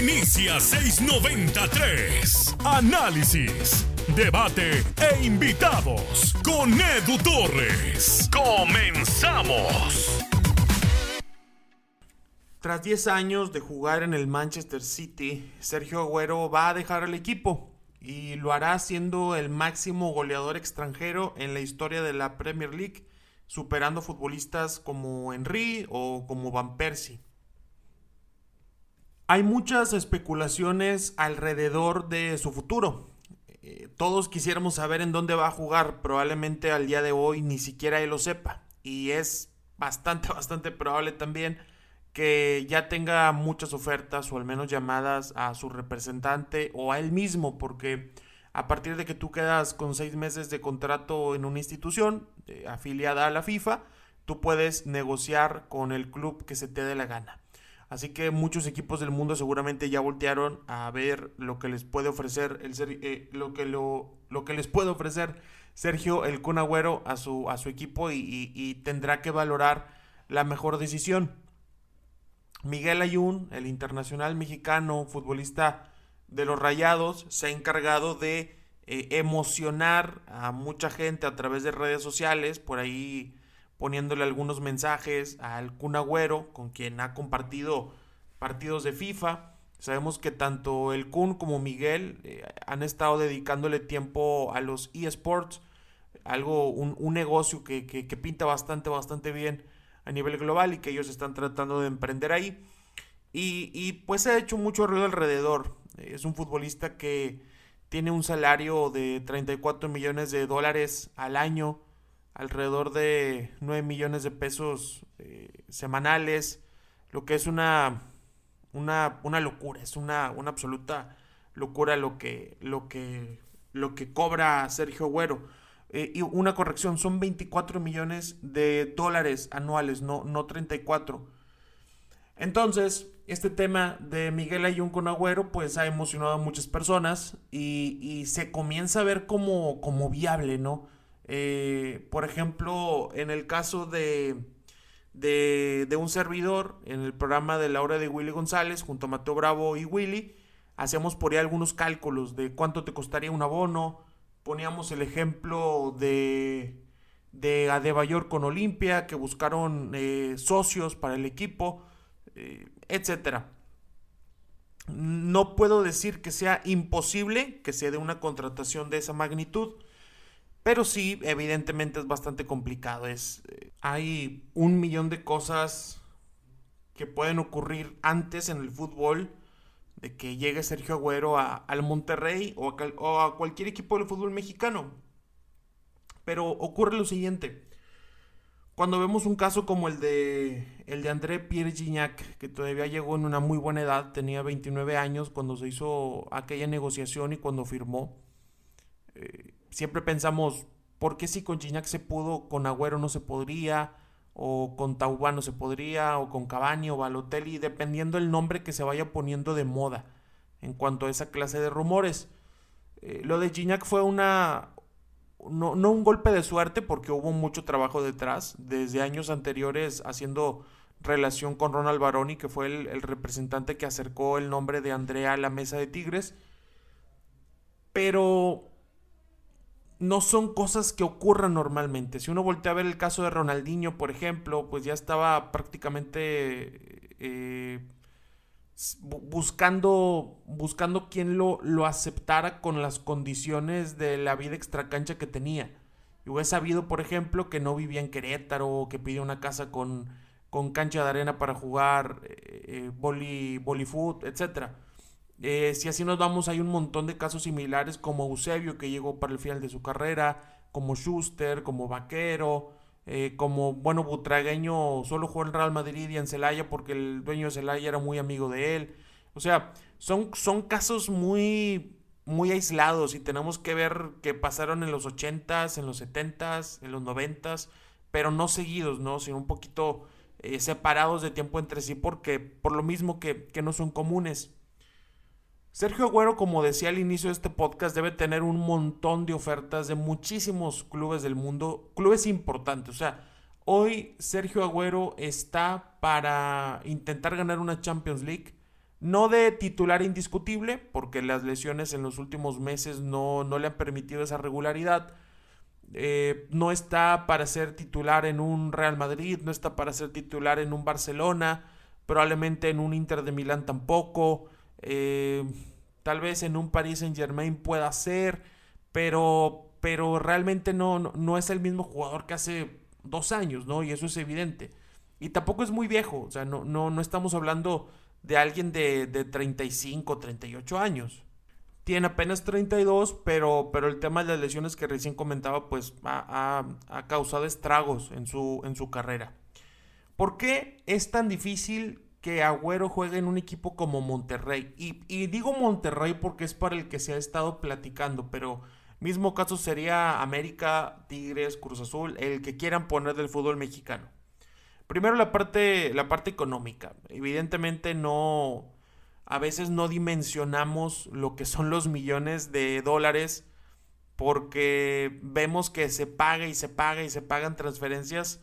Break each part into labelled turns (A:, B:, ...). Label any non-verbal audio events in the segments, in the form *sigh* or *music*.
A: Inicia 693. Análisis, debate e invitados con Edu Torres. Comenzamos.
B: Tras 10 años de jugar en el Manchester City, Sergio Agüero va a dejar el equipo y lo hará siendo el máximo goleador extranjero en la historia de la Premier League, superando futbolistas como Henry o como Van Persie. Hay muchas especulaciones alrededor de su futuro. Eh, todos quisiéramos saber en dónde va a jugar, probablemente al día de hoy ni siquiera él lo sepa. Y es bastante, *laughs* bastante probable también que ya tenga muchas ofertas o al menos llamadas a su representante o a él mismo, porque a partir de que tú quedas con seis meses de contrato en una institución eh, afiliada a la FIFA, tú puedes negociar con el club que se te dé la gana. Así que muchos equipos del mundo seguramente ya voltearon a ver lo que les puede ofrecer el eh, lo que lo, lo, que les puede ofrecer Sergio el Kun Agüero a su, a su equipo y tendrá que valorar la mejor decisión. Miguel Ayun, el internacional mexicano, futbolista de los Rayados, se ha encargado de eh, emocionar a mucha gente a través de redes sociales, por ahí poniéndole algunos mensajes al Kun Agüero, con quien ha compartido partidos de FIFA. Sabemos que tanto el Kun como Miguel eh, han estado dedicándole tiempo a los eSports, algo, un, un negocio que, que, que pinta bastante, bastante bien a nivel global y que ellos están tratando de emprender ahí. Y, pues se ha hecho mucho ruido alrededor. Es un futbolista que tiene un salario de 34 millones de dólares al año, alrededor de 9 millones de pesos eh, semanales, lo que es una, una, una locura, es una, una, absoluta locura lo que, lo que, lo que cobra Sergio Güero. Eh, y una corrección, son 24 millones de dólares anuales, no, no 34. Entonces, este tema de Miguel Ayun con Agüero, pues ha emocionado a muchas personas y, se comienza a ver como, como viable, ¿no? Eh, por ejemplo, en el caso de, de, un servidor, en el programa de la hora de Willy González, junto a Mateo Bravo y Willy, hacíamos por ahí algunos cálculos de cuánto te costaría un abono, poníamos el ejemplo de, de Adebayor con Olimpia, que buscaron eh, socios para el equipo, eh, etcétera. No puedo decir que sea imposible que se dé una contratación de esa magnitud, pero sí, evidentemente es bastante complicado. Es, eh, hay un millón de cosas que pueden ocurrir antes en el fútbol de que llegue Sergio Agüero a, al Monterrey o a, cualquier equipo del fútbol mexicano. Pero ocurre lo siguiente. Cuando vemos un caso como el de el de André Pierre Gignac, que todavía llegó en una muy buena edad, tenía 29 años cuando se hizo aquella negociación y cuando firmó, eh, siempre pensamos, ¿por qué si con Gignac se pudo, con Agüero no se podría? o con Taubano se podría, o con Cavani o Balotelli, dependiendo el nombre que se vaya poniendo de moda en cuanto a esa clase de rumores. Eh, lo de Gignac fue una. No, no, un golpe de suerte, porque hubo mucho trabajo detrás, desde años anteriores haciendo relación con Ronald Baroni, que fue el representante que acercó el nombre de Andrea a la mesa de Tigres. Pero no son cosas que ocurran normalmente. Si uno voltea a ver el caso de Ronaldinho, por ejemplo, pues ya estaba prácticamente eh, buscando, buscando quien lo, lo aceptara con las condiciones de la vida extracancha que tenía. Yo he sabido, por ejemplo, que no vivía en Querétaro, que pidió una casa con, con cancha de arena para jugar eh, eh boli, etcétera eh, si así nos vamos, hay un montón de casos similares como Eusebio que llegó para el final de su carrera, como Schuster, como Vaquero, eh, como, bueno, Butragueño solo jugó en Real Madrid y en Celaya porque el dueño de Celaya era muy amigo de él. O sea, son, son casos muy, muy aislados y tenemos que ver que pasaron en los 80s, en los 70s, en los 90s, pero no seguidos, ¿no? Sino un poquito eh, separados de tiempo entre sí porque por lo mismo que, que no son comunes. Sergio Agüero, como decía al inicio de este podcast, debe tener un montón de ofertas de muchísimos clubes del mundo, clubes importantes. O sea, hoy Sergio Agüero está para intentar ganar una Champions League, No de titular indiscutible, porque las lesiones en los últimos meses no, no le han permitido esa regularidad. Eh, no está para ser titular en un Real Madrid, no está para ser titular en un Barcelona, probablemente en un Inter de Milán tampoco. Eh, tal vez en un Paris Saint Germain pueda ser, pero, pero realmente no, no, es el mismo jugador que hace dos años, ¿no? Y eso es evidente. Y tampoco es muy viejo, o sea, no, no, no estamos hablando de alguien de, de 35, 38 años. Tiene apenas 32, pero, pero el tema de las lesiones que recién comentaba, pues ha, ha, causado estragos en su, en su carrera. ¿Por qué es tan difícil que Agüero juegue en un equipo como Monterrey. Y, digo Monterrey porque es para el que se ha estado platicando, pero mismo caso sería América, Tigres, Cruz Azul, el que quieran poner del fútbol mexicano. Primero la parte, la parte económica. Evidentemente no, a veces no dimensionamos lo que son los millones de dólares porque vemos que se paga y se paga y se pagan transferencias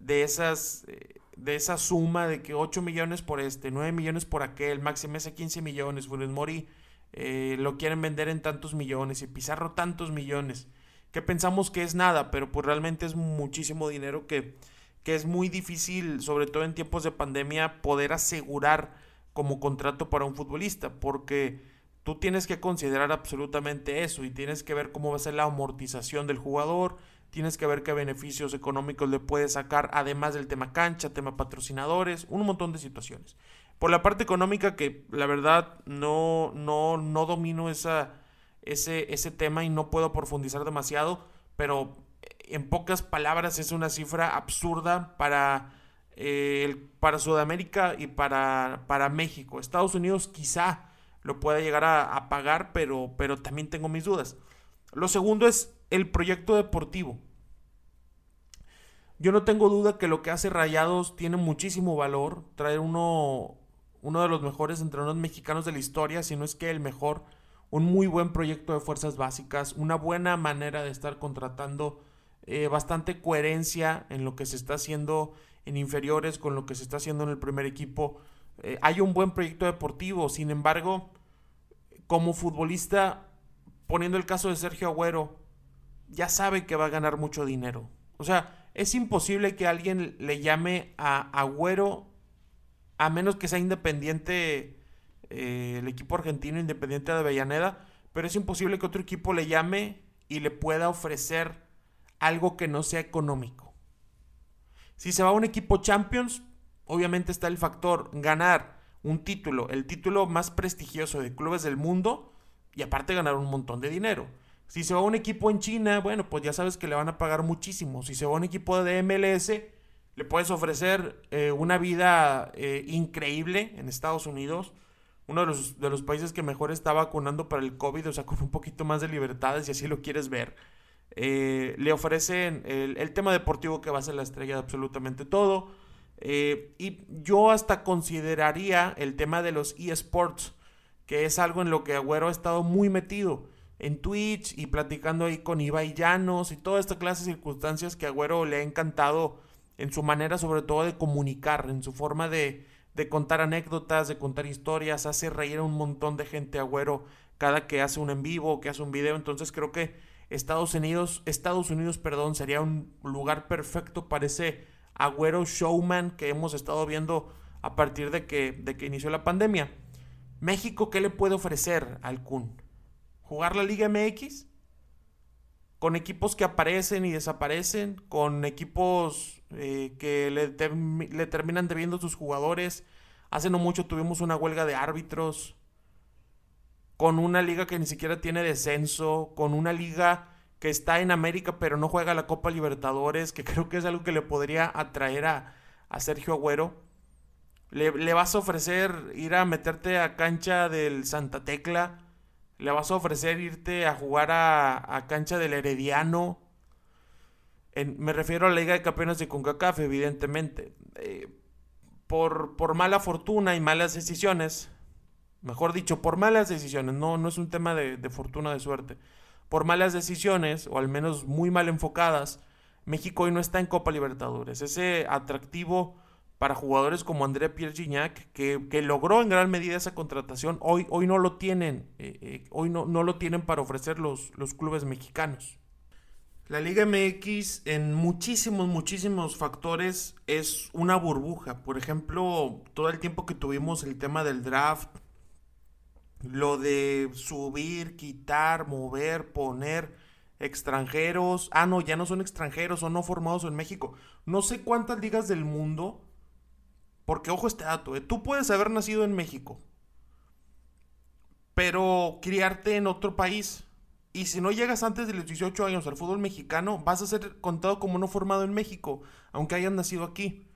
B: de esas eh, de esa suma de que 8 millones por este, 9 millones por aquel, máximo ese 15 millones, Funes Mori eh, lo quieren vender en tantos millones y Pizarro tantos millones, que pensamos que es nada, pero pues realmente es muchísimo dinero que, que es muy difícil, sobre todo en tiempos de pandemia, poder asegurar como contrato para un futbolista, porque tú tienes que considerar absolutamente eso y tienes que ver cómo va a ser la amortización del jugador, tienes que ver qué beneficios económicos le puedes sacar, además del tema cancha, tema patrocinadores, un montón de situaciones. Por la parte económica, que la verdad no, no, no domino esa, ese, ese tema y no puedo profundizar demasiado, pero en pocas palabras es una cifra absurda para, eh, para Sudamérica y para, para México. Estados Unidos quizá lo pueda llegar a, a pagar, pero, pero también tengo mis dudas. Lo segundo es el proyecto deportivo. Yo no tengo duda que lo que hace Rayados tiene muchísimo valor. Traer uno, uno de los mejores entrenadores mexicanos de la historia, si no es que el mejor. Un muy buen proyecto de fuerzas básicas, una buena manera de estar contratando, eh, bastante coherencia en lo que se está haciendo en inferiores con lo que se está haciendo en el primer equipo. Eh, hay un buen proyecto deportivo, sin embargo, como futbolista, poniendo el caso de Sergio Agüero, ya sabe que va a ganar mucho dinero. O sea, es imposible que alguien le llame a Agüero a menos que sea independiente eh, el equipo argentino independiente de Avellaneda, pero es imposible que otro equipo le llame y le pueda ofrecer algo que no sea económico. Si se va a un equipo Champions, obviamente está el factor ganar un título, el título más prestigioso de clubes del mundo y aparte ganar un montón de dinero. Si se va a un equipo en China, bueno, pues ya sabes que le van a pagar muchísimo. Si se va a un equipo de MLS, le puedes ofrecer eh, una vida eh, increíble en Estados Unidos. Uno de los, de los países que mejor está vacunando para el COVID, o sea, con un poquito más de libertades, si así lo quieres ver. Eh, le ofrecen el, el, tema deportivo que va a ser la estrella de absolutamente todo. y yo hasta consideraría el tema de los eSports, que es algo en lo que Agüero ha estado muy metido en Twitch y platicando ahí con Ibai Llanos y toda esta clase de circunstancias que Agüero le ha encantado en su manera sobre todo de comunicar, en su forma de, de contar anécdotas, de contar historias, hace reír a un montón de gente Agüero cada que hace un en vivo, que hace un video, entonces creo que Estados Unidos, Estados Unidos, perdón, sería un lugar perfecto para ese Agüero showman que hemos estado viendo a partir de que, de que inició la pandemia. México, ¿qué le puede ofrecer al Kun? Jugar la Liga MX con equipos que aparecen y desaparecen, con equipos eh, que le, terminan debiendo sus jugadores. Hace no mucho tuvimos una huelga de árbitros, con una liga que ni siquiera tiene descenso, con una liga que está en América pero no juega la Copa Libertadores, que *laughs* creo que es algo que le podría atraer a, Sergio Agüero. Le vas a ofrecer ir a meterte a cancha del Santa Tecla le vas a ofrecer irte a jugar a, cancha del Herediano. me refiero a la Liga de Campeones de CONCACAF, evidentemente. Eh, por, por, mala fortuna y malas decisiones, mejor dicho, por malas decisiones, no, no es un tema de, de fortuna, de suerte. Por malas decisiones, o al menos muy mal enfocadas, México hoy no está en Copa Libertadores. Ese atractivo para jugadores como André Pierre Gignac, que, que, logró en gran medida esa contratación, hoy, hoy no lo tienen, eh, eh, hoy no, no, lo tienen para ofrecer los, los clubes mexicanos. La Liga MX en muchísimos, muchísimos factores es una burbuja. Por ejemplo, todo el tiempo que tuvimos el tema del draft, lo de subir, quitar, mover, poner extranjeros. Ah, no, ya no son extranjeros, son no formados en México. No sé cuántas ligas del mundo porque ojo este dato, ¿eh? tú puedes haber nacido en México, pero criarte en otro país. Y si no llegas antes de los 18 años al fútbol mexicano, vas a ser contado como no formado en México, aunque hayas nacido aquí.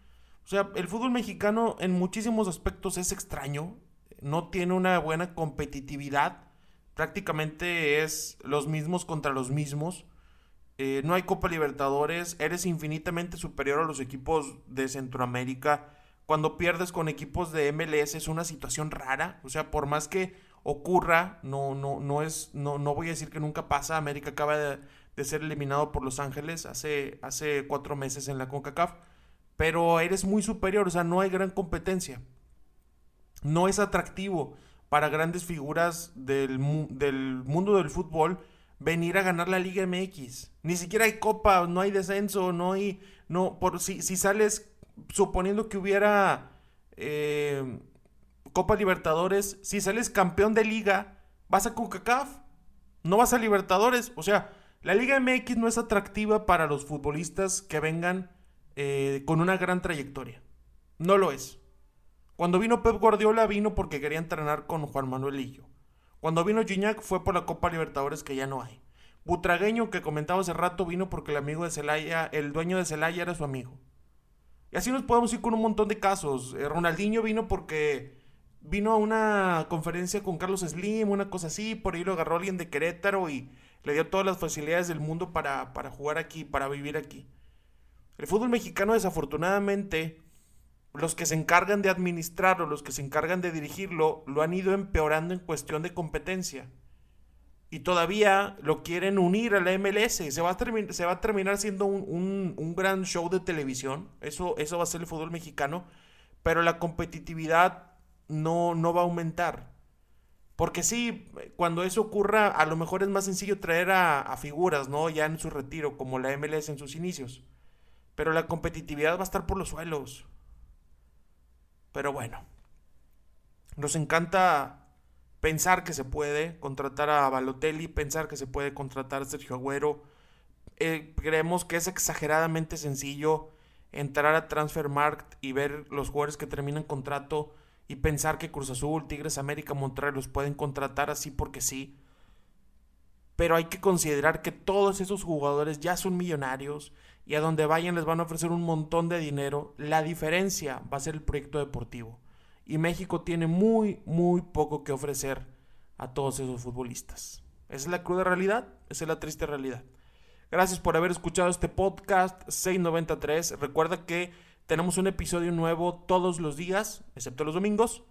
B: O sea, el fútbol mexicano en muchísimos aspectos es extraño, no tiene una buena competitividad, prácticamente es los mismos contra los mismos. Eh, no hay Copa Libertadores, eres infinitamente superior a los equipos de Centroamérica cuando pierdes con equipos de MLS es una situación rara. O sea, por más que ocurra, no, no, no es, no, no voy a decir que nunca pasa. América acaba de, ser eliminado por Los Ángeles hace, hace cuatro meses en la CONCACAF. Pero eres muy superior, o sea, no hay gran competencia. No es atractivo para grandes figuras del, del mundo del fútbol venir a ganar la Liga MX. Ni siquiera hay copa, no hay descenso, no hay. No, por si, si sales suponiendo que hubiera eh, Copa Libertadores, si sales campeón de liga, vas a CONCACAF, no vas a Libertadores. O sea, la Liga MX no es atractiva para los futbolistas que vengan eh, con una gran trayectoria. No lo es. Cuando vino Pep Guardiola vino porque quería entrenar con Juan Manuel Lillo. Cuando vino Gignac fue por la Copa Libertadores que ya no hay. Butragueño, que comentaba hace rato, vino porque el amigo de Celaya, el dueño de Celaya era su amigo. Y así nos podemos ir con un montón de casos. Eh, Ronaldinho vino porque vino a una conferencia con Carlos Slim, una cosa así, por ahí lo agarró alguien de Querétaro y le dio todas las facilidades del mundo para, para jugar aquí, para vivir aquí. El fútbol mexicano desafortunadamente, los que se encargan de administrarlo, los que se encargan de dirigirlo, lo han ido empeorando en cuestión de competencia y todavía lo quieren unir a la MLS. Se va a, se va a terminar siendo un, gran show de televisión. Eso, eso va a ser el fútbol mexicano. Pero la competitividad no, no va a aumentar. Porque sí, cuando eso ocurra, a lo mejor es más sencillo traer a, a, figuras, ¿no? Ya en su retiro, como la MLS en sus inicios. Pero la competitividad va a estar por los suelos. Pero bueno. Nos encanta pensar que se puede contratar a Balotelli, pensar que se puede contratar a Sergio Agüero. Eh, creemos que es exageradamente sencillo entrar a Transfermarkt y ver los jugadores que terminan contrato y pensar que Cruz Azul, Tigres, América, Montreal los pueden contratar así porque sí. Pero hay que considerar que todos esos jugadores ya son millonarios y a donde vayan les van a ofrecer un montón de dinero. La diferencia va a ser el proyecto deportivo y México tiene muy, muy poco que ofrecer a todos esos futbolistas. Esa es la cruda realidad, esa es la triste realidad. Gracias por haber escuchado este podcast 693. Recuerda que tenemos un episodio nuevo todos los días, excepto los domingos.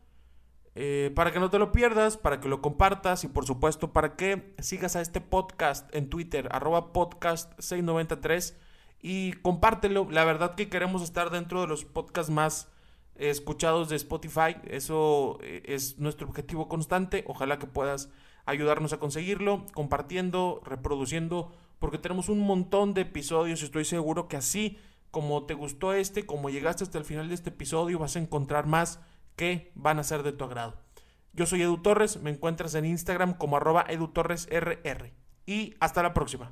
B: Eh, para que no te lo pierdas, para que lo compartas y por supuesto para que sigas a este podcast en Twitter, arroba podcast 693 y compártelo. La verdad que queremos estar dentro de los podcasts más escuchados de Spotify. Eso eh, es nuestro objetivo constante. Ojalá que puedas ayudarnos a conseguirlo, compartiendo, reproduciendo, porque tenemos un montón de episodios. Estoy seguro que así como te gustó este, como llegaste hasta el final de este episodio, vas a encontrar más que van a ser de tu agrado. Yo soy Edu Torres, me encuentras en Instagram como arroba edutorresrr. Y hasta la próxima.